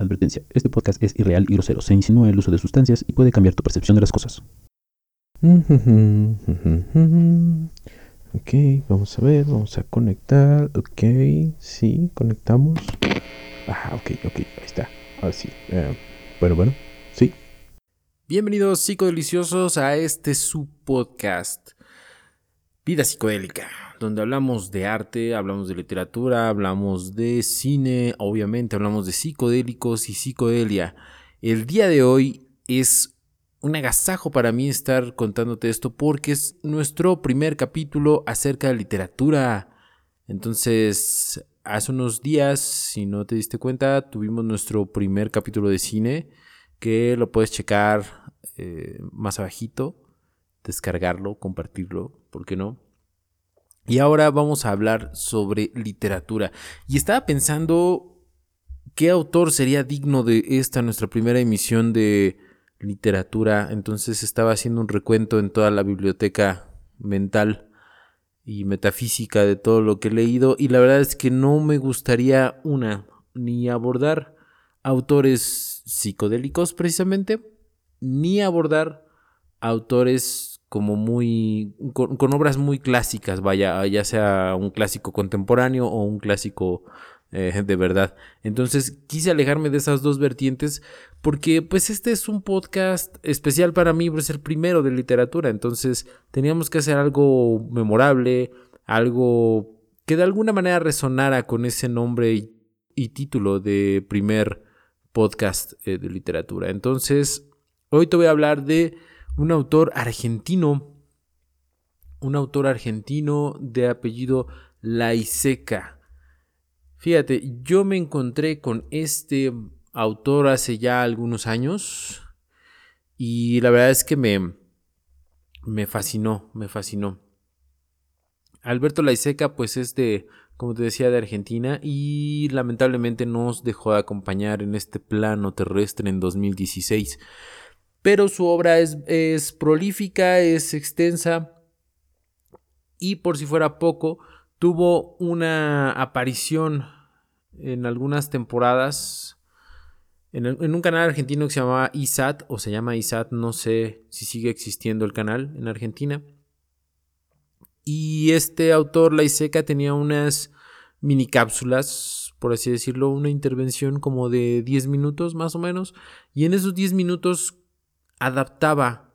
Advertencia, este podcast es irreal y grosero, se insinúa el uso de sustancias y puede cambiar tu percepción de las cosas. Ok, vamos a ver, vamos a conectar. Ok, sí, conectamos. Ah, ok, ok, ahí está. Ahora sí. Eh, bueno, bueno, sí. Bienvenidos psicodeliciosos a este su podcast. Vida psicodélica, donde hablamos de arte, hablamos de literatura, hablamos de cine, obviamente hablamos de psicodélicos y psicodelia. El día de hoy es un agasajo para mí estar contándote esto porque es nuestro primer capítulo acerca de literatura. Entonces, hace unos días, si no te diste cuenta, tuvimos nuestro primer capítulo de cine que lo puedes checar eh, más abajito descargarlo, compartirlo, ¿por qué no? Y ahora vamos a hablar sobre literatura. Y estaba pensando qué autor sería digno de esta nuestra primera emisión de literatura. Entonces estaba haciendo un recuento en toda la biblioteca mental y metafísica de todo lo que he leído. Y la verdad es que no me gustaría una, ni abordar autores psicodélicos precisamente, ni abordar autores como muy con, obras muy clásicas, vaya, ya sea un clásico contemporáneo o un clásico eh, de verdad. Entonces quise alejarme de esas dos vertientes porque pues este es un podcast especial para mí, es el primero de literatura, entonces teníamos que hacer algo memorable, algo que de alguna manera resonara con ese nombre y, título de primer podcast eh, de literatura. Entonces, hoy te voy a hablar de un autor argentino, un autor argentino de apellido Laiseca. Fíjate, yo me encontré con este autor hace ya algunos años y la verdad es que me, me fascinó, me fascinó. Alberto Laiseca pues es de, como te decía, de Argentina y lamentablemente nos dejó de acompañar en este plano terrestre en 2016 pero su obra es, prolífica, es extensa y por si fuera poco, tuvo una aparición en algunas temporadas en, en, un canal argentino que se llamaba ISAT, o se llama ISAT, no sé si sigue existiendo el canal en Argentina. Y este autor, Laiseca, tenía unas mini cápsulas, por así decirlo, una intervención como de 10 minutos más o menos. Y en esos 10 minutos adaptaba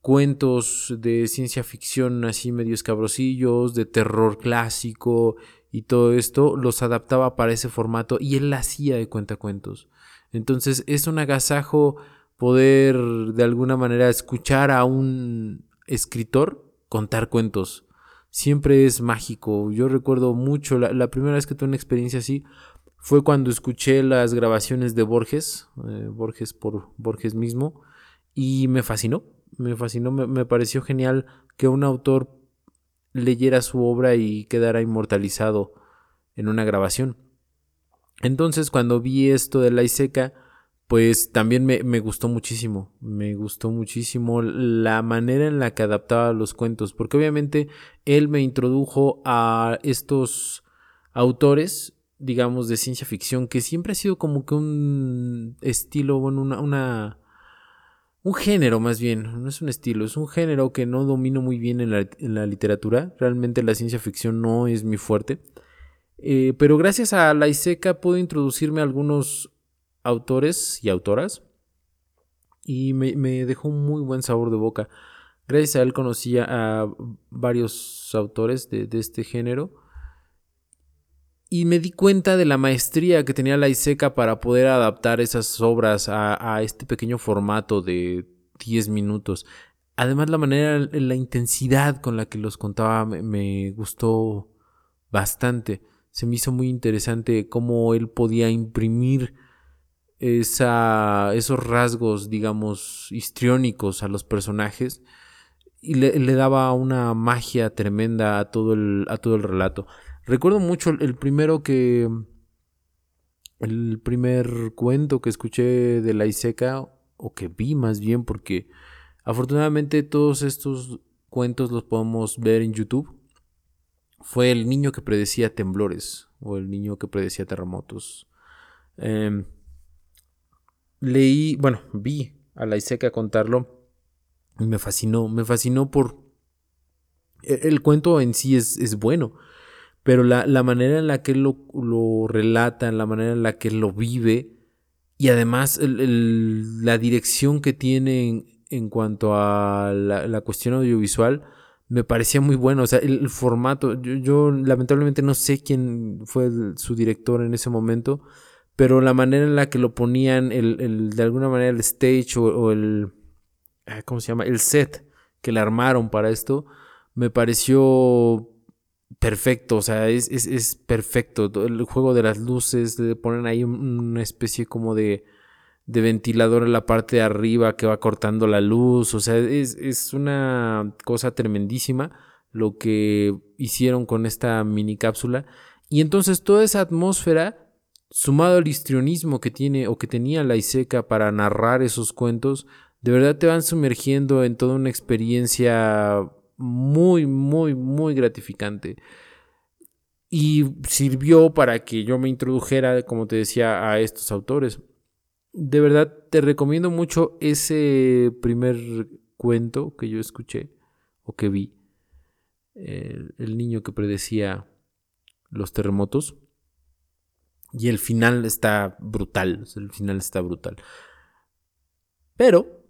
cuentos de ciencia ficción así medio escabrosillos, de terror clásico y todo esto, los adaptaba para ese formato y él hacía de cuentacuentos. Entonces es un agasajo poder de alguna manera escuchar a un escritor contar cuentos. Siempre es mágico. Yo recuerdo mucho, la, primera vez que tuve una experiencia así fue cuando escuché las grabaciones de Borges, eh, Borges por Borges mismo, y me fascinó, me fascinó, me, pareció genial que un autor leyera su obra y quedara inmortalizado en una grabación. Entonces cuando vi esto de la Iseca, pues también me, me, gustó muchísimo, me gustó muchísimo la manera en la que adaptaba los cuentos, porque obviamente él me introdujo a estos autores, digamos, de ciencia ficción, que siempre ha sido como que un estilo, bueno, una, una un género más bien, no es un estilo, es un género que no domino muy bien en la, literatura. Realmente la ciencia ficción no es mi fuerte. Eh, pero gracias a la ISECA puedo introducirme a algunos autores y autoras. Y me, dejó un muy buen sabor de boca. Gracias a él conocí a varios autores de este género y me di cuenta de la maestría que tenía la ISECA para poder adaptar esas obras a, este pequeño formato de 10 minutos. Además, la manera, la intensidad con la que los contaba me, gustó bastante. Se me hizo muy interesante cómo él podía imprimir esa, esos rasgos, digamos, histriónicos a los personajes y le, le, daba una magia tremenda a todo el, a todo el relato. Recuerdo mucho el primero que. El primer cuento que escuché de la Iseca, o que vi más bien, porque afortunadamente todos estos cuentos los podemos ver en YouTube. Fue el niño que predecía temblores, o el niño que predecía terremotos. Em, leí, bueno, vi a la Iseca contarlo y me fascinó, me fascinó por... e, El, cuento en sí es, es bueno, pero la, la, manera en la que él lo, lo, relata, la manera en la que él lo vive y además la dirección que tiene en, en cuanto a la, la, cuestión audiovisual me parecía muy bueno. O sea, el, formato, yo, lamentablemente no sé quién fue su director en ese momento, pero la manera en la que lo ponían, el, de alguna manera el stage o, el, ¿cómo se llama? El set que le armaron para esto, me pareció perfecto, o sea, es, es, es perfecto. El juego de las luces, le ponen ahí una especie como de, de ventilador en la parte de arriba que va cortando la luz, o sea, es, es una cosa tremendísima lo que hicieron con esta mini cápsula. Y entonces toda esa atmósfera sumado al histrionismo que tiene o que tenía la Iseca para narrar esos cuentos, de verdad te van sumergiendo en toda una experiencia muy, muy, muy gratificante. Y sirvió para que yo me introdujera, como te decía, a estos autores. De verdad te recomiendo mucho ese primer cuento que yo escuché o que vi. El, el niño que predecía los terremotos. Y el final está brutal. El final está brutal. Pero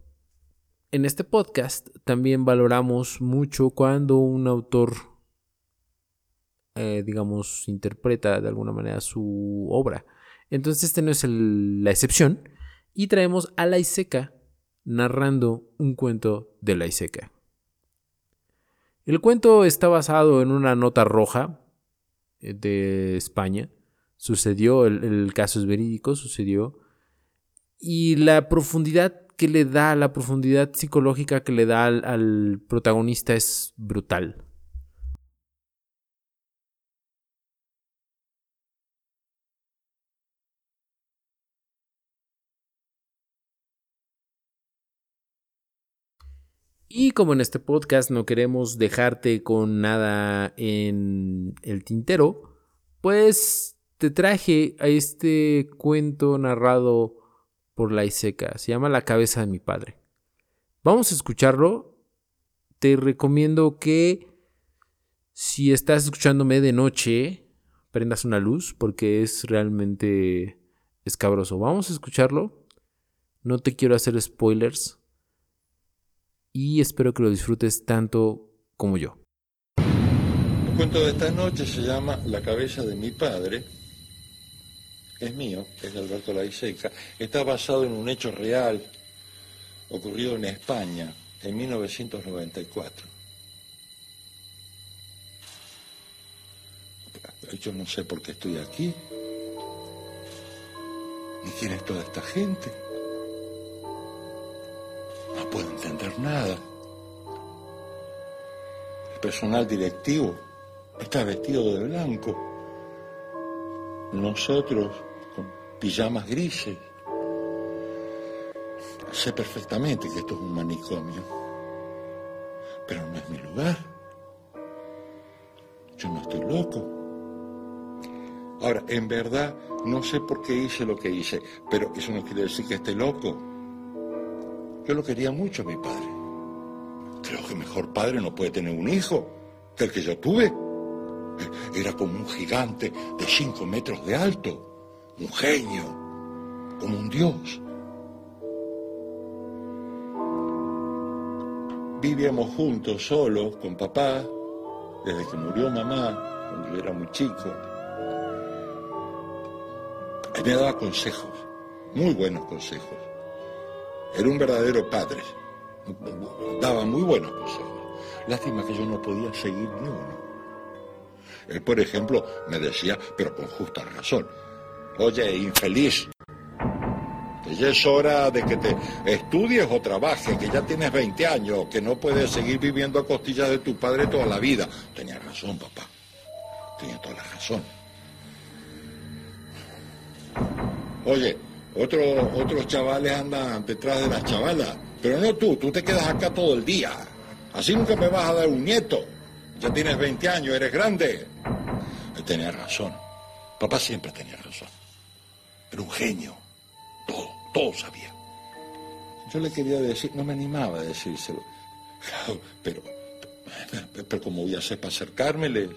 en este podcast también valoramos mucho cuando un autor, eh, digamos, interpreta de alguna manera su obra. Entonces este no es la excepción. Y traemos a la Iseca narrando un cuento de la Iseca. El cuento está basado en una nota roja eh, de España sucedió, el, caso es verídico, sucedió. Y la profundidad que le da, la profundidad psicológica que le da al, protagonista es brutal. Y como en este podcast no queremos dejarte con nada en el tintero, pues te traje a este cuento narrado por la Iseca. Se llama La cabeza de mi padre. Vamos a escucharlo. Te recomiendo que si estás escuchándome de noche, prendas una luz porque es realmente escabroso. Vamos a escucharlo. No te quiero hacer spoilers. Y espero que lo disfrutes tanto como yo. El cuento de esta noche se llama La cabeza de mi padre es mío, es de Alberto Laiseca, está basado en un hecho real ocurrido en España en 1994. Yo no sé por qué estoy aquí, ni quién es toda esta gente. No puedo entender nada. El personal directivo está vestido de blanco. Nosotros pijamas grises. Sé perfectamente que esto es un manicomio, pero no es mi lugar. Yo no estoy loco. Ahora, en verdad, no sé por qué hice lo que hice, pero eso no quiere decir que esté loco. Yo lo quería mucho a mi padre. Creo que mejor padre no puede tener un hijo que el que yo tuve. Era como un gigante de cinco metros de alto, un genio, como un dios. Vivíamos juntos, solos, con papá, desde que murió mamá, cuando yo era muy chico. Él me daba consejos, muy buenos consejos. Era un verdadero padre. Daba muy buenos consejos. Lástima que yo no podía seguir ni uno. Él, por ejemplo, me decía, pero con justa razón, oye, infeliz, ya es hora de que te estudies o trabajes, que ya tienes 20 años, que no puedes seguir viviendo a costillas de tu padre toda la vida. Tenía razón, papá. Tenía toda la razón. Oye, otro, otros chavales andan detrás de las chavalas, pero no tú, tú te quedas acá todo el día. Así nunca me vas a dar un nieto. Ya tienes 20 años, eres grande. Tenía razón. Papá siempre tenía razón. Era un genio. Todo, todo sabía. Yo le quería decir, no me animaba a decírselo. Pero, pero ¿cómo voy a para acercármele?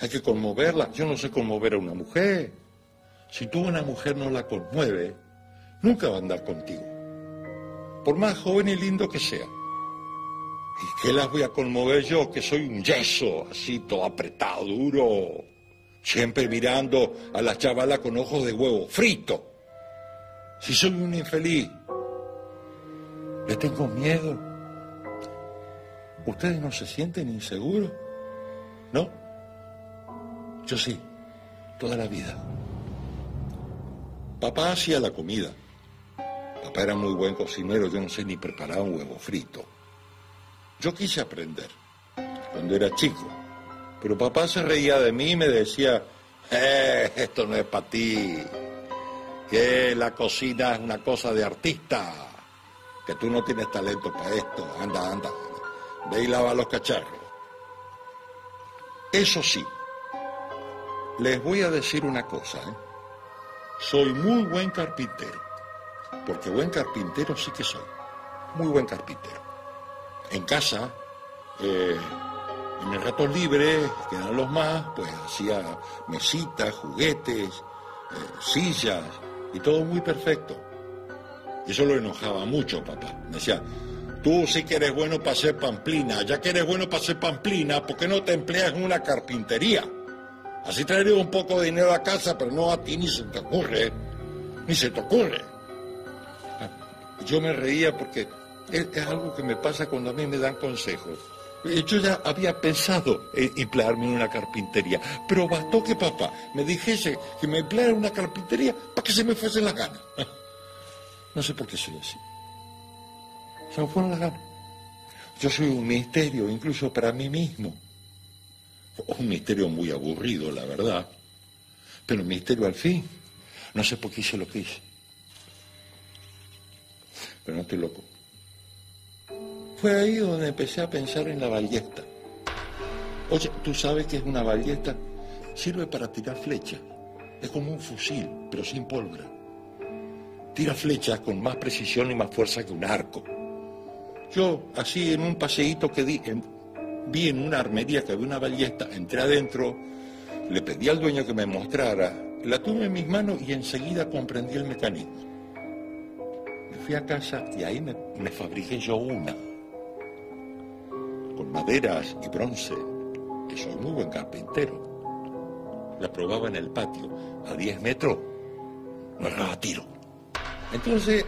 Hay que conmoverla. Yo no sé conmover a una mujer. Si tú una mujer no la conmueve, nunca va a andar contigo. Por más joven y lindo que sea. ¿Y qué las voy a conmover yo, que soy un yeso, así todo apretado, duro? Siempre mirando a la chavala con ojos de huevo, frito. Si soy un infeliz, le tengo miedo. ¿Ustedes no se sienten inseguros? ¿No? Yo sí, toda la vida. Papá hacía la comida. Papá era muy buen cocinero, yo no sé ni preparar un huevo frito. Yo quise aprender cuando era chico, pero papá se reía de mí y me decía, eh, esto no es para ti, que la cocina es una cosa de artista, que tú no tienes talento para esto, anda, anda, ve y lava los cacharros. Eso sí, les voy a decir una cosa, ¿eh? soy muy buen carpintero, porque buen carpintero sí que soy, muy buen carpintero. En casa, eh, en el rato libre, que eran los más, pues hacía mesitas, juguetes, eh, sillas, y todo muy perfecto. Eso lo enojaba mucho, papá. Me decía, tú sí que eres bueno para hacer pamplina, ya que eres bueno para hacer pamplina, ¿por qué no te empleas en una carpintería? Así traería un poco de dinero a casa, pero no a ti ni se te ocurre, ni se te ocurre. Yo me reía porque es algo que me pasa cuando a mí me dan consejos. Eh, Yo ya había pensado en emplearme en una carpintería, pero bastó que papá me dijese que me empleara en una carpintería para que se me fuesen las ganas. No sé por qué soy así. Se me fueron las ganas. Yo soy un misterio, incluso para mí mismo. Un misterio muy aburrido, la verdad. Pero un misterio al fin. No sé por qué hice lo que hice. Pero no estoy loco. Fue ahí donde empecé a pensar en la ballesta. Oye, ¿tú sabes qué es una ballesta? Sirve para tirar flechas. Es como un fusil, pero sin pólvora. Tira flechas con más precisión y más fuerza que un arco. Yo, así en un paseíto que di, vi en una armería que había una ballesta, entré adentro, le pedí al dueño que me mostrara, la tuve en mis manos y enseguida comprendí el mecanismo. Me fui a casa y ahí me, me fabriqué yo una, con maderas y bronce, que soy muy buen carpintero. La probaba en el patio, a 10 metros, no erraba tiro. Entonces,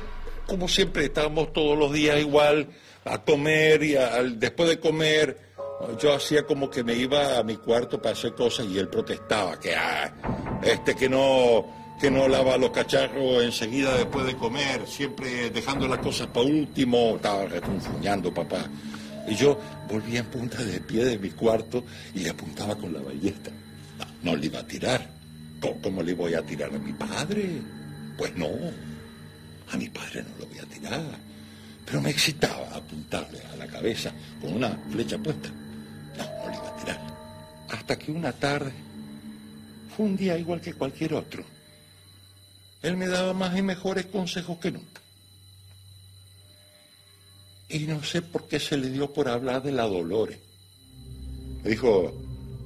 como siempre, estábamos todos los días igual a comer y después de comer, yo hacía como que me iba a mi cuarto para hacer cosas y él protestaba que ah, este que no que no lava los cacharros enseguida después de comer, siempre dejando las cosas para último, estaba refunfuñando papá. Y yo volvía en punta de pie de mi cuarto y le apuntaba con la ballesta. No, le iba a tirar. ¿Cómo, cómo le voy a tirar a mi padre? Pues no. A mi padre no lo voy a tirar. Pero me excitaba apuntarle a la cabeza con una flecha puesta. No, no le iba a tirar. Hasta que una tarde, fue un día igual que cualquier otro, él me daba más y mejores consejos que nunca. Y no sé por qué se le dio por hablar de la Dolores. Me dijo,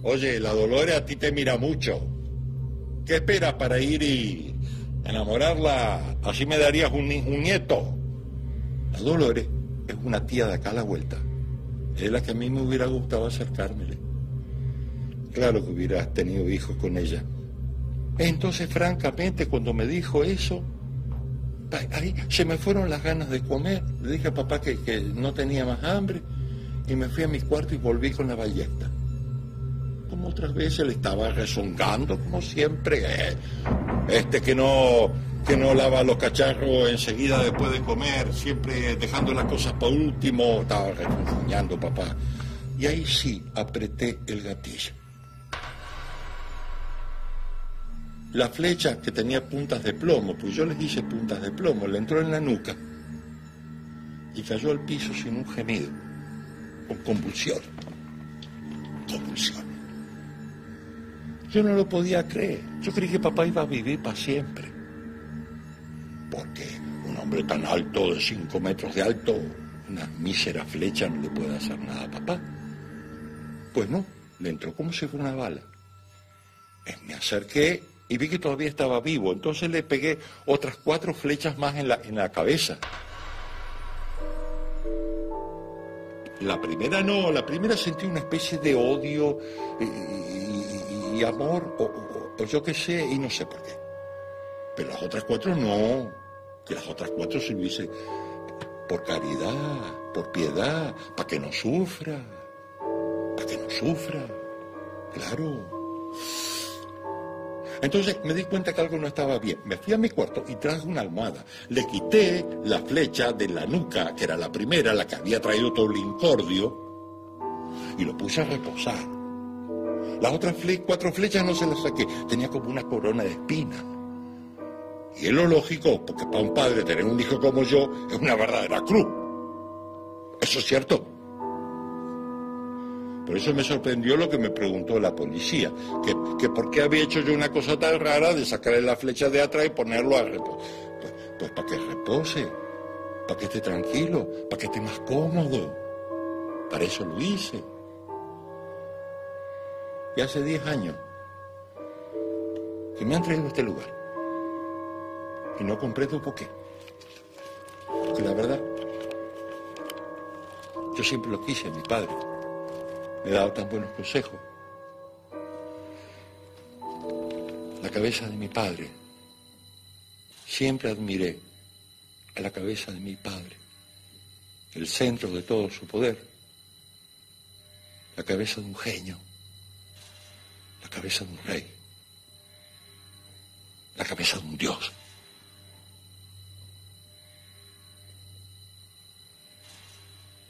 oye, la Dolores a ti te mira mucho. ¿Qué esperas para ir y enamorarla? Así me darías un, ni- un nieto. La Dolores es una tía de acá a la vuelta. Es la que a mí me hubiera gustado acercármele. Claro que hubieras tenido hijos con ella. Entonces, francamente, cuando me dijo eso, ahí se me fueron las ganas de comer. Le dije a papá que, que no tenía más hambre y me fui a mi cuarto y volví con la ballesta. Como otras veces le estaba rezongando, como siempre. eh, Este que no, que no lava los cacharros enseguida después de comer, siempre dejando las cosas para último. Estaba refunfuñando papá. Y ahí sí apreté el gatillo. La flecha que tenía puntas de plomo, pues yo les hice puntas de plomo, le entró en la nuca y cayó al piso sin un gemido, con convulsión. Convulsión. Yo no lo podía creer. Yo creí que papá iba a vivir para siempre. porque un hombre tan alto, de 5 metros de alto, una mísera flecha no le puede hacer nada a papá. Pues no, le entró como si fuera una bala. Eh, Me acerqué y vi que todavía estaba vivo, entonces le pegué otras cuatro flechas más en la, en la cabeza. La primera no, la primera sentí una especie de odio y, y- amor, o, yo qué sé, y no sé por qué. Pero las otras cuatro no, que las otras cuatro sirviese por caridad, por piedad, para que no sufra, para que no sufra, claro. Entonces me di cuenta que algo no estaba bien. Me fui a mi cuarto y traje una almohada. Le quité la flecha de la nuca, que era la primera, la que había traído todo el incordio, y lo puse a reposar. Las otras cuatro flechas no se las saqué. Tenía como una corona de espinas. Y es lo lógico, porque para un padre tener un hijo como yo es una verdadera cruz. ¿Eso es cierto? Por eso me sorprendió lo que me preguntó la policía, que, que por qué había hecho yo una cosa tan rara de sacarle la flecha de atrás y ponerlo a reposar. Pues, pues para que repose, para que esté tranquilo, para que esté más cómodo. Para eso lo hice. Y hace 10 años que me han traído a este lugar. Y no comprendo por qué. Porque la verdad, yo siempre lo quise, mi padre. Me dado tan buenos consejos. La cabeza de mi padre. Siempre admiré a la cabeza de mi padre. El centro de todo su poder. La cabeza de un genio. La cabeza de un rey. La cabeza de un dios.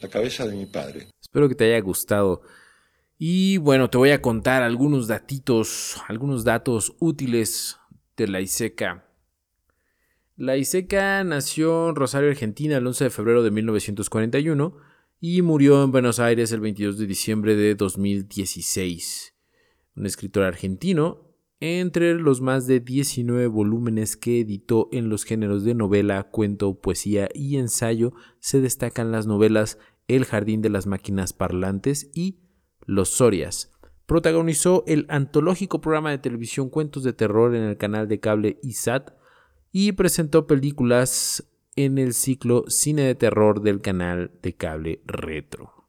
La cabeza de mi padre. Espero que te haya gustado. Y bueno, te voy a contar algunos datitos, algunos datos útiles de la ISECA. La ISECA nació en Rosario, Argentina, el 11 de febrero de 1941 y murió en Buenos Aires el 22 de diciembre de 2016. Un escritor argentino, entre los más de 19 volúmenes que editó en los géneros de novela, cuento, poesía y ensayo, se destacan las novelas El Jardín de las Máquinas Parlantes y Los Sorias. Protagonizó el antológico programa de televisión Cuentos de Terror en el canal de cable ISAT y presentó películas en el ciclo Cine de Terror del canal de cable Retro.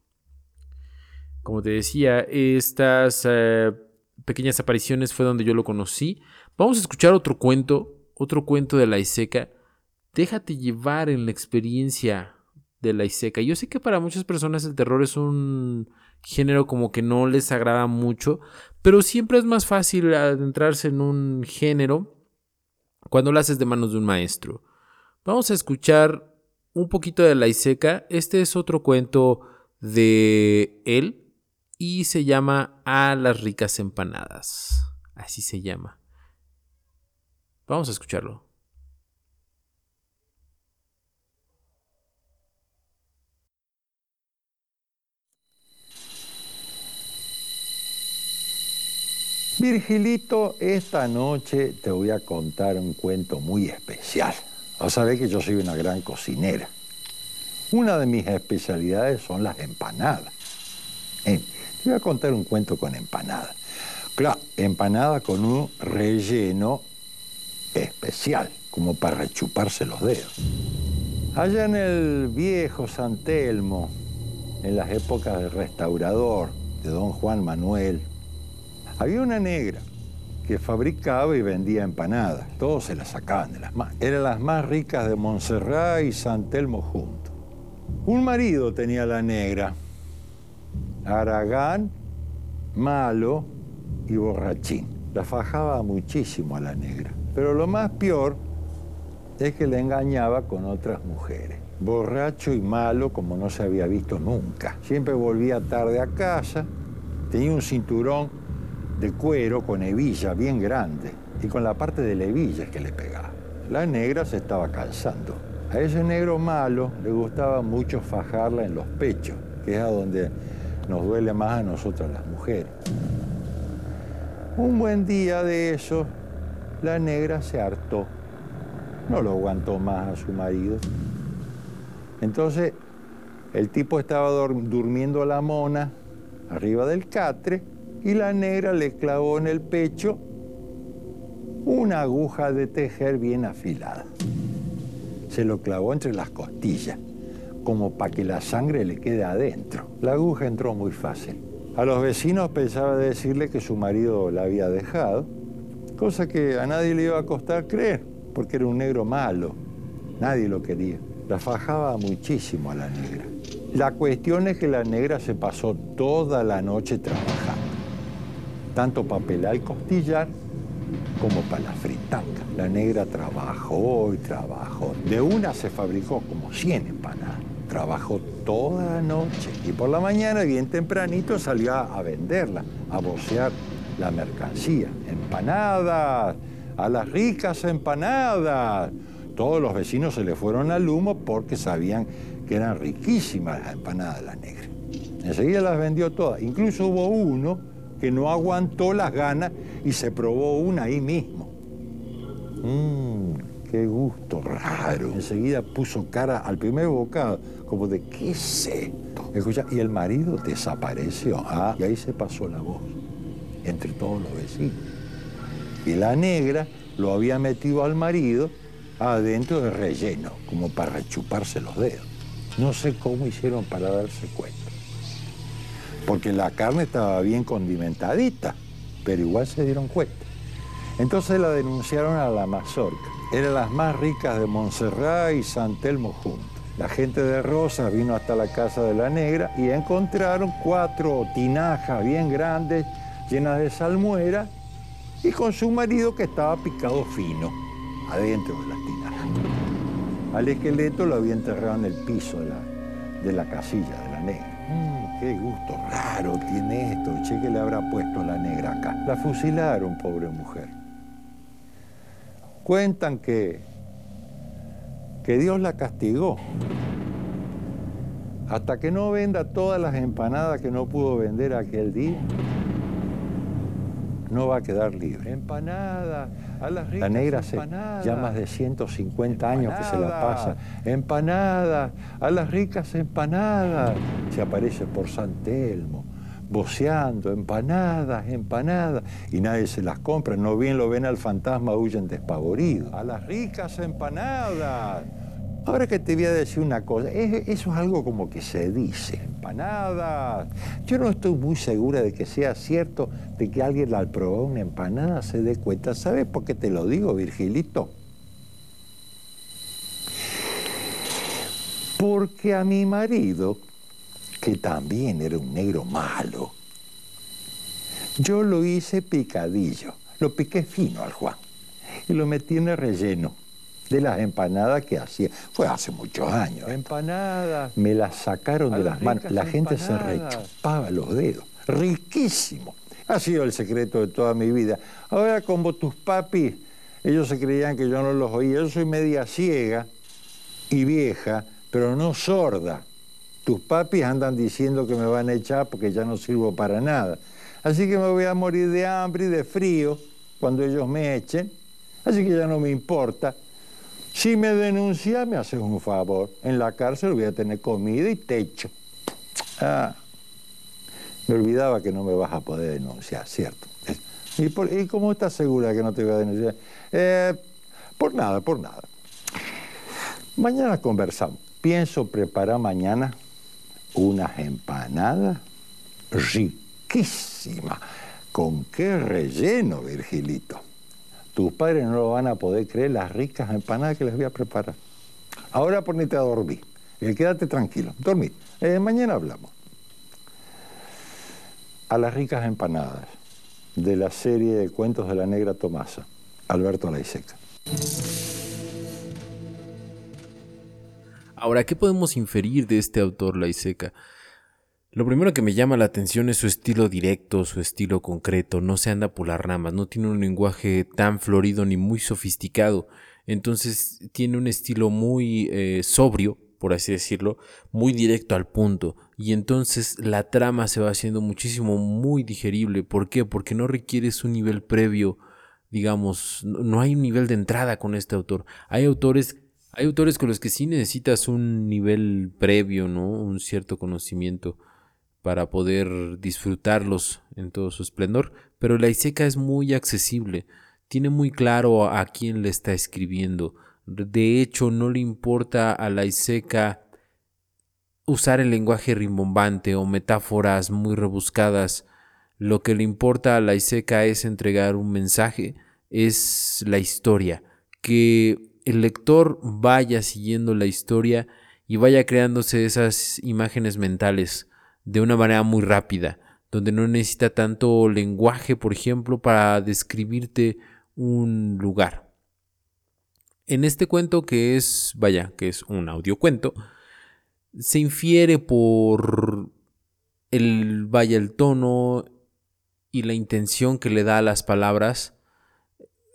Como te decía, estas eh, pequeñas apariciones fue donde yo lo conocí. Vamos a escuchar otro cuento, otro cuento de la Iseca. Déjate llevar en la experiencia de la Iseca. Yo sé que para muchas personas el terror es un género como que no les agrada mucho, pero siempre es más fácil adentrarse en un género cuando lo haces de manos de un maestro. Vamos a escuchar un poquito de la Iseca. Este es otro cuento de él y se llama A las ricas empanadas. Así se llama. Vamos a escucharlo. Virgilito, esta noche te voy a contar un cuento muy especial. Vas a que yo soy una gran cocinera. Una de mis especialidades son las empanadas. Eh, te voy a contar un cuento con empanadas. Claro, empanada con un relleno especial, como para rechuparse los dedos. Allá en el viejo San Telmo, en las épocas del restaurador de don Juan Manuel, había una negra que fabricaba y vendía empanadas. Todos se las sacaban de las manos. Eran las más ricas de Montserrat y San Telmo juntos. Un marido tenía la negra, Aragán, malo y borrachín. La fajaba muchísimo a la negra. Pero lo más peor es que le engañaba con otras mujeres. Borracho y malo como no se había visto nunca. Siempre volvía tarde a casa, tenía un cinturón de cuero con hebilla bien grande y con la parte de la hebilla que le pegaba. La negra se estaba cansando. A ese negro malo le gustaba mucho fajarla en los pechos, que es a donde nos duele más a nosotras las mujeres. Un buen día de eso, la negra se hartó no lo aguantó más a su marido. Entonces, el tipo estaba durmiendo a la mona arriba del catre y la negra le clavó en el pecho una aguja de tejer bien afilada. Se lo clavó entre las costillas, como para que la sangre le quede adentro. La aguja entró muy fácil. A los vecinos pensaba decirle que su marido la había dejado, cosa que a nadie le iba a costar creer, porque era un negro malo. Nadie lo quería. La fajaba muchísimo a la negra. La cuestión es que la negra se pasó toda la noche trabajando, tanto para pelar el costillar como para la fritanga. La negra trabajó y trabajó. De una se fabricó como 100 empanadas. Trabajó toda la noche y por la mañana, bien tempranito, salió a venderla, a bocear la mercancía. Empanadas, a las ricas empanadas. Todos los vecinos se le fueron al humo porque sabían que eran riquísimas las empanadas de la negra. Enseguida las vendió todas. Incluso hubo uno que no aguantó las ganas y se probó una ahí mismo. Mmm, qué gusto raro. Enseguida puso cara al primer bocado, como de, ¿qué es esto? Escucha, y el marido desapareció. Ah, y ahí se pasó la voz entre todos los vecinos. Y la negra lo había metido al marido adentro del relleno, como para rechuparse los dedos. No sé cómo hicieron para darse cuenta. Porque la carne estaba bien condimentadita, pero igual se dieron cuenta. Entonces la denunciaron a la mazorca. Eran las más ricas de Montserrat y San Telmo juntos. La gente de Rosas vino hasta la casa de la negra y encontraron cuatro tinajas bien grandes, llenas de salmuera, y con su marido que estaba picado fino adentro de las tinajas. Al esqueleto lo había enterrado en el piso de la, de la casilla de la negra. Qué gusto raro tiene esto. Che, que le habrá puesto la negra acá. La fusilaron, pobre mujer. Cuentan que, que Dios la castigó. Hasta que no venda todas las empanadas que no pudo vender aquel día, no va a quedar libre. Empanada, a las ricas La negra hace ya más de 150 años que se la pasa. Empanada, a las ricas empanadas. Se aparece por San Telmo, boceando, empanadas, empanadas. Y nadie se las compra. No bien lo ven al fantasma, huyen despavoridos. A las ricas empanadas. Ahora que te voy a decir una cosa, eso es algo como que se dice, empanadas. Yo no estoy muy segura de que sea cierto de que alguien al probar una empanada se dé cuenta. ¿Sabes por qué te lo digo, Virgilito? Porque a mi marido, que también era un negro malo, yo lo hice picadillo, lo piqué fino al Juan y lo metí en el relleno de las empanadas que hacía. Fue hace muchos años. Empanadas. Me las sacaron de las manos. La gente se rechupaba los dedos. Riquísimo. Ha sido el secreto de toda mi vida. Ahora, como tus papis, ellos se creían que yo no los oía. Yo soy media ciega y vieja, pero no sorda. Tus papis andan diciendo que me van a echar porque ya no sirvo para nada. Así que me voy a morir de hambre y de frío cuando ellos me echen. Así que ya no me importa. Si me denuncia, me haces un favor. En la cárcel voy a tener comida y techo. Ah, me olvidaba que no me vas a poder denunciar, ¿cierto? ¿Y, cómo estás segura que no te voy a denunciar? Eh, por nada, por nada. Mañana conversamos. Pienso preparar mañana unas empanadas riquísimas. ¿Con qué relleno, Virgilito? Tus padres no lo van a poder creer las ricas empanadas que les voy a preparar. Ahora ponete a dormir. Y quédate tranquilo. Dormir. Eh, mañana hablamos. A las ricas empanadas de la serie de cuentos de la negra Tomasa, Alberto Laiseca. Ahora, ¿qué podemos inferir de este autor Laiseca? Lo primero que me llama la atención es su estilo directo, su estilo concreto, no se anda por las ramas, no tiene un lenguaje tan florido ni muy sofisticado, entonces tiene un estilo muy eh, sobrio, por así decirlo, muy directo al punto, y entonces la trama se va haciendo muchísimo muy digerible, ¿por qué? Porque no requieres un nivel previo digamos, no hay un nivel de entrada con este autor. Hay autores, hay autores con los que sí necesitas un nivel previo, ¿no? Un cierto conocimiento para poder disfrutarlos en todo su esplendor, pero la Iseca es muy accesible, tiene muy claro a quién le está escribiendo. De hecho, no le importa a la Iseca usar el lenguaje rimbombante o metáforas muy rebuscadas. Lo que le importa a la Iseca es entregar un mensaje, es la historia, que el lector vaya siguiendo la historia y vaya creándose esas imágenes mentales de una manera muy rápida, donde no necesita tanto lenguaje, por ejemplo, para describirte un lugar. En este cuento que es, vaya, que es un audiocuento, se infiere por el, vaya, el tono y la intención que le da a las palabras,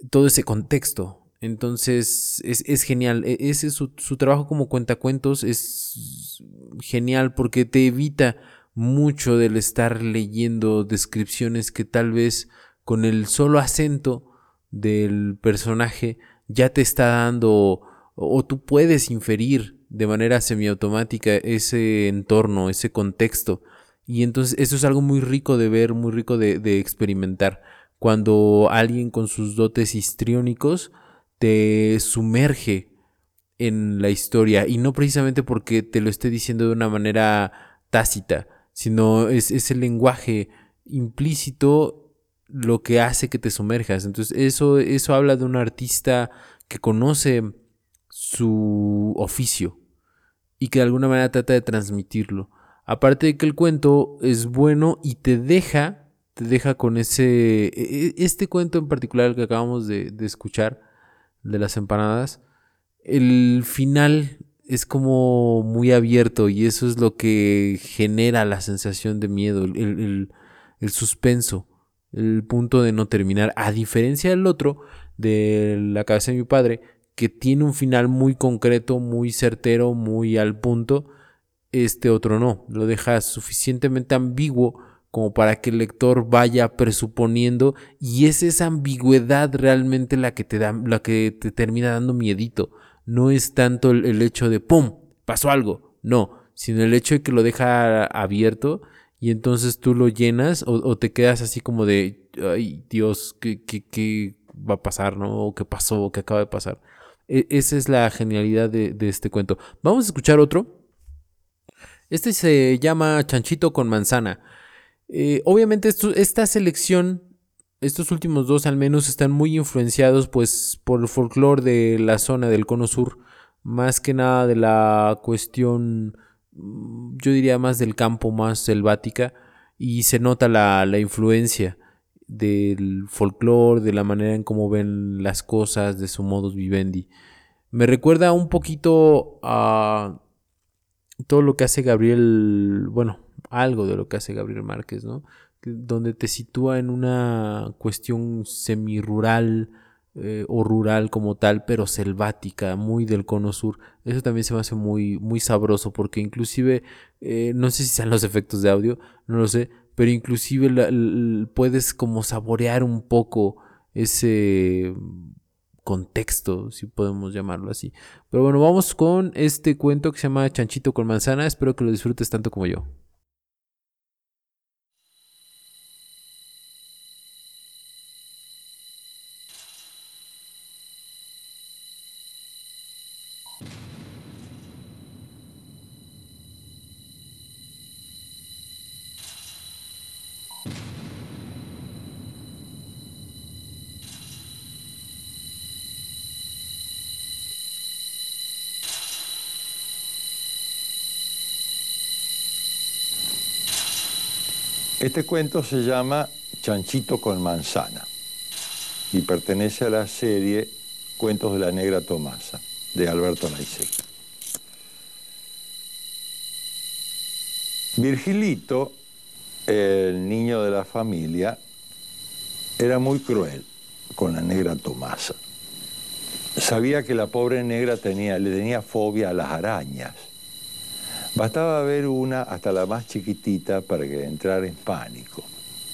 todo ese contexto. Entonces es, genial. E, ese su, su trabajo como cuentacuentos es genial porque te evita mucho del estar leyendo descripciones que tal vez con el solo acento del personaje ya te está dando o tú puedes inferir de manera semiautomática ese entorno, ese contexto. Y entonces eso es algo muy rico de ver, muy rico de, experimentar. Cuando alguien con sus dotes histriónicos te sumerge en la historia y no precisamente porque te lo esté diciendo de una manera tácita, sino es ese lenguaje implícito lo que hace que te sumerjas. Entonces eso, eso habla de un artista que conoce su oficio y que de alguna manera trata de transmitirlo. Aparte de que el cuento es bueno y te deja, te deja con ese, e, e, este cuento en particular que acabamos de, escuchar, de las empanadas, el final es como muy abierto y eso es lo que genera la sensación de miedo, el, el, suspenso, el punto de no terminar, a diferencia del otro, de la cabeza de mi padre, que tiene un final muy concreto, muy certero, muy al punto, este otro no, lo deja suficientemente ambiguo como para que el lector vaya presuponiendo y es esa ambigüedad realmente la que te da, la que te termina dando miedito. No es tanto el, hecho de ¡pum! pasó algo, no, sino el hecho de que lo deja abierto y entonces tú lo llenas o, te quedas así como de ay Dios, ¿qué, qué, qué va a pasar, no? ¿O qué pasó? ¿O qué acaba de pasar? E, esa es la genialidad de, este cuento. Vamos a escuchar otro. Este se llama Chanchito con manzana. Eh, obviamente esta selección, estos últimos dos al menos, están muy influenciados pues por el folclore de la zona del cono sur. Más que nada de la cuestión, mm, yo diría más del campo, más selvática. Y se nota la, la influencia del folclore, de la manera en cómo ven las cosas, de su modus vivendi. Me recuerda un poquito a todo lo que hace Gabriel, bueno, algo de lo que hace Gabriel Márquez, ¿no? Donde te sitúa en una cuestión semi-rural eh, o rural como tal, pero selvática, muy del cono sur. Eso también se me hace muy, muy sabroso porque inclusive, eh, no sé si sean los efectos de audio, no lo sé, pero inclusive puedes como saborear un poco ese contexto, si podemos llamarlo así. Pero bueno, vamos con este cuento que se llama Chanchito con manzana. Espero que lo disfrutes tanto como yo. Este cuento se llama Chanchito con manzana y pertenece a la serie Cuentos de la Negra Tomasa de Alberto Laiseca. Virgilito, el niño de la familia, era muy cruel con la negra Tomasa. Sabía que la pobre negra tenía, le tenía fobia a las arañas Bastaba ver una, hasta la más chiquitita, para que entrara en pánico.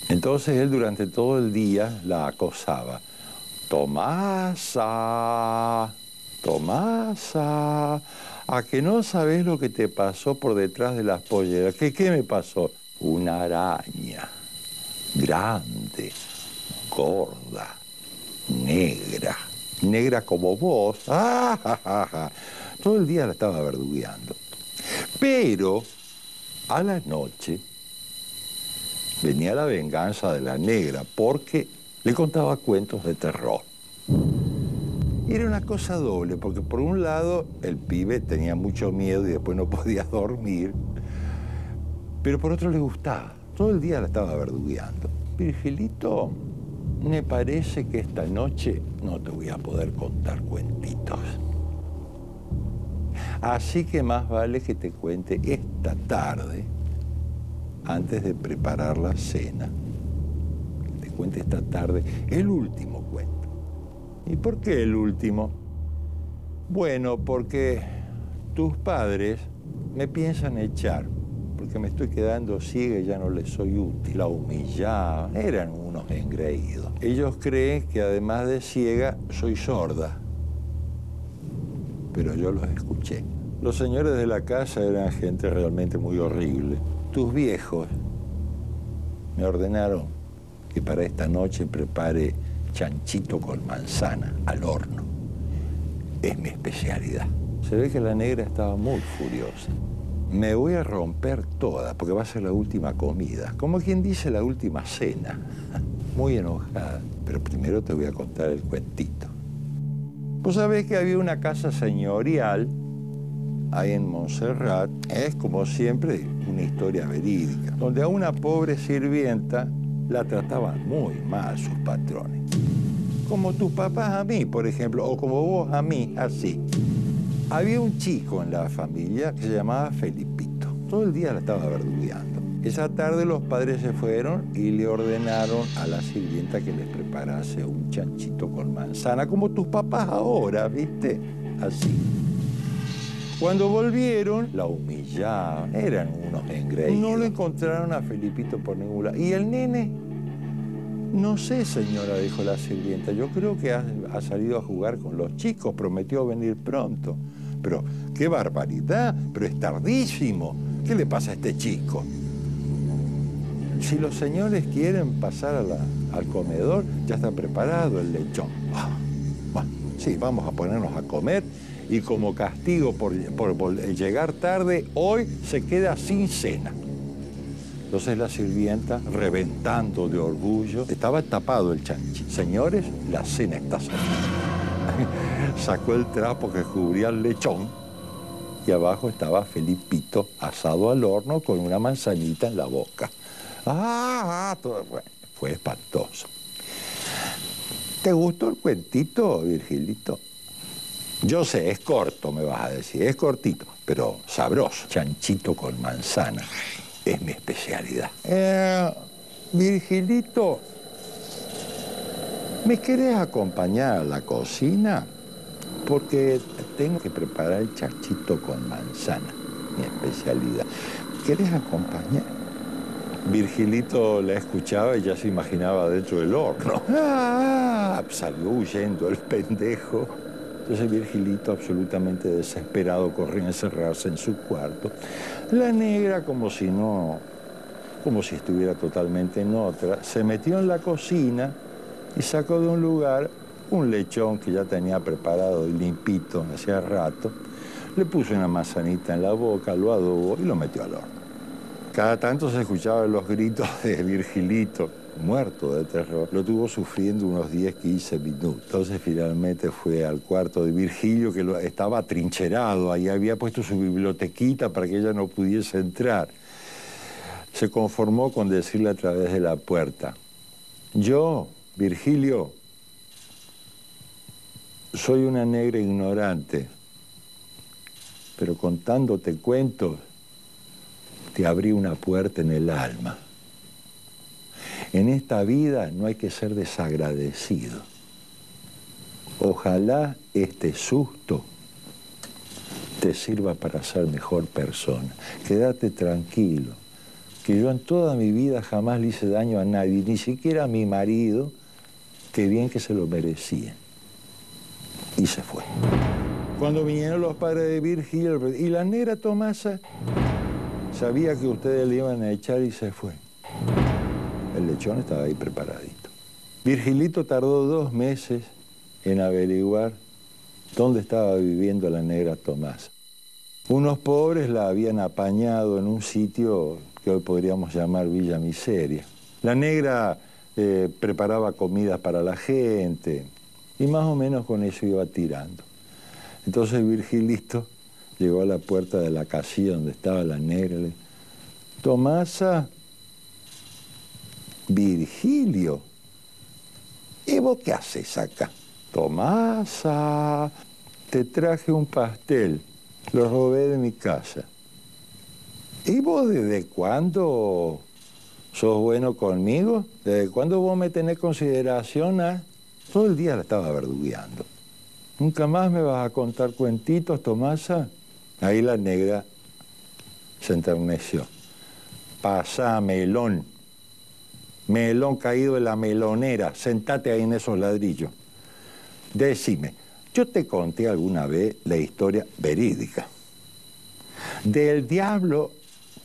Entonces él durante todo el día la acosaba. Tomasa, Tomasa, a que no sabes lo que te pasó por detrás de las polleras. ¿Qué, qué me pasó? Una araña, grande, gorda, negra, negra como vos. Todo el día la estaba verdugueando. Pero a la noche venía la venganza de la negra porque le contaba cuentos de terror. Era una cosa doble, porque por un lado el pibe tenía mucho miedo y después no podía dormir, pero por otro le gustaba. Todo el día la estaba verdugueando. Virgilito, me parece que esta noche no te voy a poder contar cuentitos. Así que más vale que te cuente esta tarde, antes de preparar la cena, que te cuente esta tarde el último cuento. ¿Y por qué el último? Bueno, porque tus padres me piensan echar, porque me estoy quedando ciega y ya no les soy útil. La humillaban, eran unos engreídos. Ellos creen que además de ciega, soy sorda. Pero yo los escuché. Los señores de la casa eran gente realmente muy horrible. Tus viejos me ordenaron que para esta noche prepare chanchito con manzana al horno. Es mi especialidad. Se ve que la negra estaba muy furiosa. Me voy a romper toda porque va a ser la última comida. Como quien dice la última cena. Muy enojada. Pero primero te voy a contar el cuentito. Vos sabés que había una casa señorial ahí en Montserrat. Es como siempre una historia verídica. Donde a una pobre sirvienta la trataban muy mal sus patrones. Como tus papás a mí, por ejemplo, o como vos a mí, así. Había un chico en la familia que se llamaba Felipito. Todo el día la estaba verdugueando. Esa tarde los padres se fueron y le ordenaron a la sirvienta que les preparase un chanchito con manzana, como tus papás ahora, ¿viste? Así. Cuando volvieron, la humillaban. Eran unos engreídos. No lo encontraron a Felipito por ningún lado. ¿Y el nene? No sé, señora, dijo la sirvienta. Yo creo que ha, ha salido a jugar con los chicos. Prometió venir pronto. Pero, qué barbaridad. Pero es tardísimo. ¿Qué le pasa a este chico? Si los señores quieren pasar al comedor, ya está preparado el lechón. Ah, bueno, sí, vamos a ponernos a comer y como castigo por, por vol- llegar tarde, hoy se queda sin cena. Entonces la sirvienta, reventando de orgullo, estaba tapado el chanchi. Señores, la cena está servida. Sacó el trapo que cubría el lechón y abajo estaba Felipito asado al horno con una manzanita en la boca. Ah, ah, todo, bueno, fue espantoso. ¿Te gustó el cuentito, Virgilito? Yo sé, es corto, me vas a decir, es cortito, pero sabroso. Chanchito con manzana es mi especialidad. Eh, Virgilito, ¿me querés acompañar a la cocina? Porque tengo que preparar el chanchito con manzana, mi especialidad. ¿Querés acompañar? Virgilito la escuchaba y ya se imaginaba dentro del horno. ¡Ah! Salió huyendo el pendejo. Entonces Virgilito, absolutamente desesperado, corrió a encerrarse en su cuarto. La negra, como si no, como si estuviera totalmente en otra, se metió en la cocina y sacó de un lugar un lechón que ya tenía preparado y limpito hacía rato. Le puso una manzanita en la boca, lo adobó y lo metió al horno. Cada tanto se escuchaban los gritos de Virgilito, muerto de terror. Lo tuvo sufriendo unos 10, 15 minutos. Entonces finalmente fue al cuarto de Virgilio, que estaba trincherado. Ahí había puesto su bibliotequita para que ella no pudiese entrar. Se conformó con decirle a través de la puerta, yo, Virgilio, soy una negra ignorante, pero contándote cuentos, te abrí una puerta en el alma. En esta vida no hay que ser desagradecido. Ojalá este susto te sirva para ser mejor persona. Quédate tranquilo, que yo en toda mi vida jamás le hice daño a nadie, ni siquiera a mi marido, qué bien que se lo merecía. Y se fue. Cuando vinieron los padres de Virgilio y la negra Tomasa, sabía que ustedes le iban a echar y se fue. El lechón estaba ahí preparadito. Virgilito tardó dos meses en averiguar dónde estaba viviendo la negra Tomasa. Unos pobres la habían apañado en un sitio que hoy podríamos llamar Villa Miseria. La negra eh, preparaba comida para la gente y más o menos con eso iba tirando. Entonces Virgilito llegó a la puerta de la casilla donde estaba la negra Tomasa, Virgilio, ¿y vos qué haces acá? Tomasa, te traje un pastel, lo robé de mi casa. ¿Y vos desde cuándo sos bueno conmigo? ¿Desde cuándo vos me tenés consideración? ah? Todo el día la estaba verdugueando. ¿Nunca más me vas a contar cuentitos, Tomasa? Ahí la negra se enterneció. Pasá, melón. Melón caído de la melonera. Sentate ahí en esos ladrillos. Decime, yo te conté alguna vez la historia verídica del diablo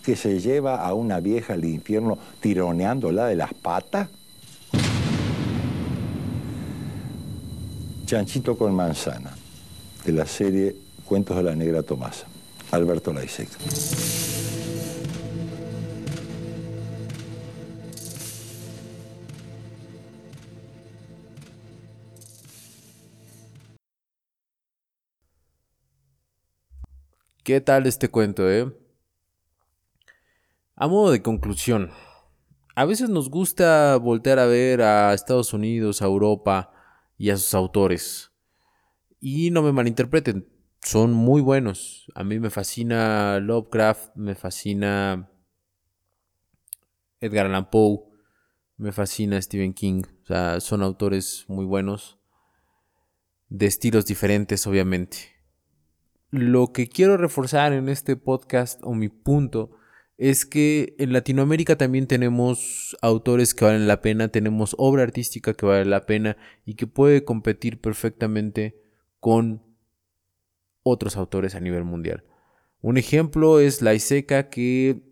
que se lleva a una vieja al infierno tironeándola de las patas. Chanchito con manzana, de la serie Cuentos de la Negra Tomasa, Alberto Laiseca. ¿Qué tal este cuento, eh? A modo de conclusión, a veces nos gusta voltear a ver a Estados Unidos, a Europa y a sus autores. Y no me malinterpreten, son muy buenos. A mí me fascina Lovecraft, me fascina Edgar Allan Poe, me fascina Stephen King. O sea, son autores muy buenos, de estilos diferentes, obviamente. Lo que quiero reforzar en este podcast, o mi punto, es que en Latinoamérica también tenemos autores que valen la pena, tenemos obra artística que vale la pena y que puede competir perfectamente con otros autores a nivel mundial. Un ejemplo es La Iseca que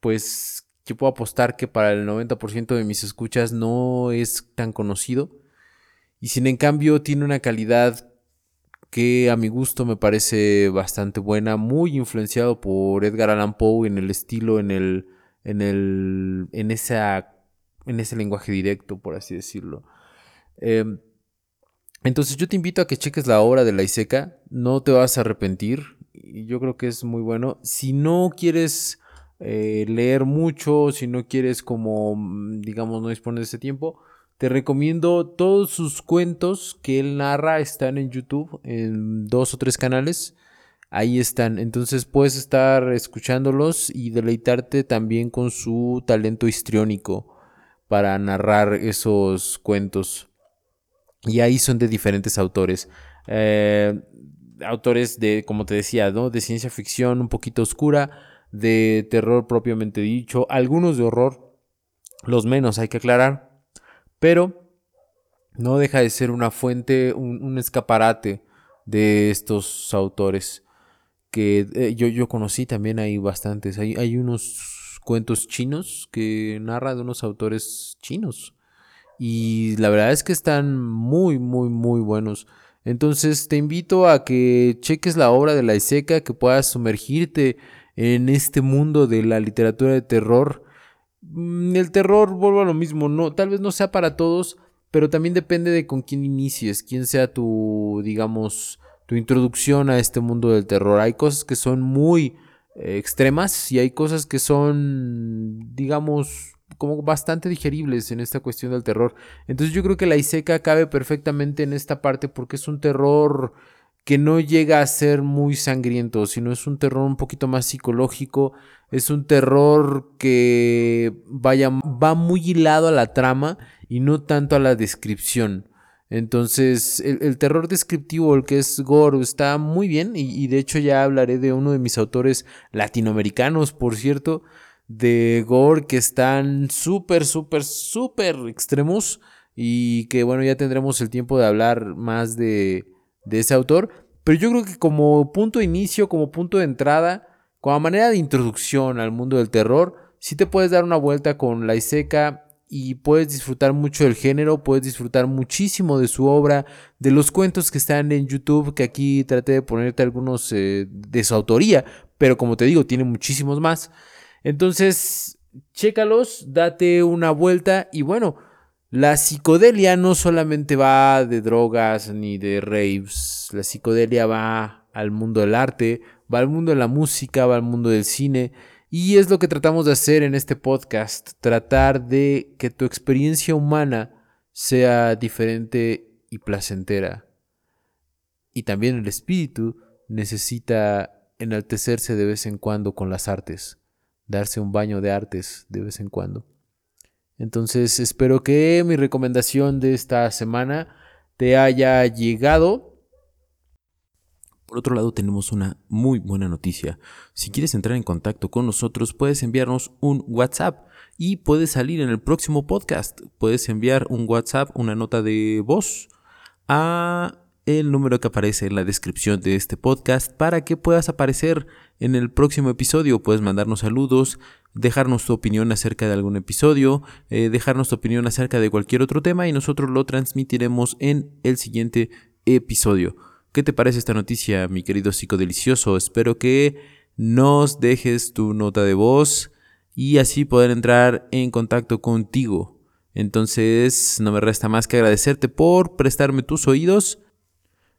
pues yo puedo apostar que para el 90% de mis escuchas no es tan conocido y sin en cambio tiene una calidad que a mi gusto me parece bastante buena, muy influenciado por Edgar Allan Poe en el estilo, en el, en el, en esa, en ese lenguaje directo, por así decirlo. Em, entonces yo te invito a que cheques la obra de la Iseca, no te vas a arrepentir, y yo creo que es muy bueno. Si no quieres eh, leer mucho, si no quieres como, mm, digamos, no dispones de ese tiempo, te recomiendo todos sus cuentos que él narra, están en YouTube, en dos o tres canales. Ahí están. Entonces puedes estar escuchándolos y deleitarte también con su talento histriónico para narrar esos cuentos. Y ahí son de diferentes autores. Eh, autores de, como te decía, ¿no? de ciencia ficción un poquito oscura, de terror propiamente dicho, algunos de horror, los menos hay que aclarar pero no deja de ser una fuente, un, escaparate de estos autores que eh, yo, yo conocí también hay bastantes. Hay, hay unos cuentos chinos que narra de unos autores chinos. Y la verdad es que están muy, muy, muy buenos. Entonces te invito a que cheques la obra de la Iseca, que puedas sumergirte en este mundo de la literatura de terror Mm, el terror, vuelvo a lo mismo, no, tal vez no sea para todos, pero también depende de con quién inicies, quién sea tu, digamos, tu introducción a este mundo del terror. Hay cosas que son muy eh, extremas y hay cosas que son, digamos, como bastante digeribles en esta cuestión del terror. Entonces yo creo que la Iseca cabe perfectamente en esta parte porque es un terror que no llega a ser muy sangriento, sino es un terror un poquito más psicológico, es un terror que vaya, va muy hilado a la trama y no tanto a la descripción. Entonces, el, terror descriptivo, el que es gore, está muy bien y, y, de hecho ya hablaré de uno de mis autores latinoamericanos, por cierto, de gore que están súper, súper, súper extremos y que bueno, ya tendremos el tiempo de hablar más de, de ese autor. Pero yo creo que como punto de inicio, como punto de entrada, como manera de introducción al mundo del terror, sí te puedes dar una vuelta con La Iseca y puedes disfrutar mucho del género, puedes disfrutar muchísimo de su obra, de los cuentos que están en YouTube, que aquí traté de ponerte algunos eh, de su autoría, pero como te digo, tiene muchísimos más. Entonces, chécalos, date una vuelta y bueno, la psicodelia no solamente va de drogas ni de raves, la psicodelia va al mundo del arte, va al mundo de la música, va al mundo del cine. Y es lo que tratamos de hacer en este podcast, tratar de que tu experiencia humana sea diferente y placentera. Y también el espíritu necesita enaltecerse de vez en cuando con las artes, darse un baño de artes de vez en cuando. Entonces espero que mi recomendación de esta semana te haya llegado por otro lado, tenemos una muy buena noticia. Si quieres entrar en contacto con nosotros, puedes enviarnos un WhatsApp y puedes salir en el próximo podcast. Puedes enviar un WhatsApp, una nota de voz a el número que aparece en la descripción de este podcast para que puedas aparecer en el próximo episodio. Puedes mandarnos saludos, dejarnos tu opinión acerca de algún episodio, eh, dejarnos tu opinión acerca de cualquier otro tema y nosotros lo transmitiremos en el siguiente episodio. ¿Qué te parece esta noticia, mi querido psicodelicioso? Espero que nos dejes tu nota de voz y así poder entrar en contacto contigo. Entonces, no me resta más que agradecerte por prestarme tus oídos.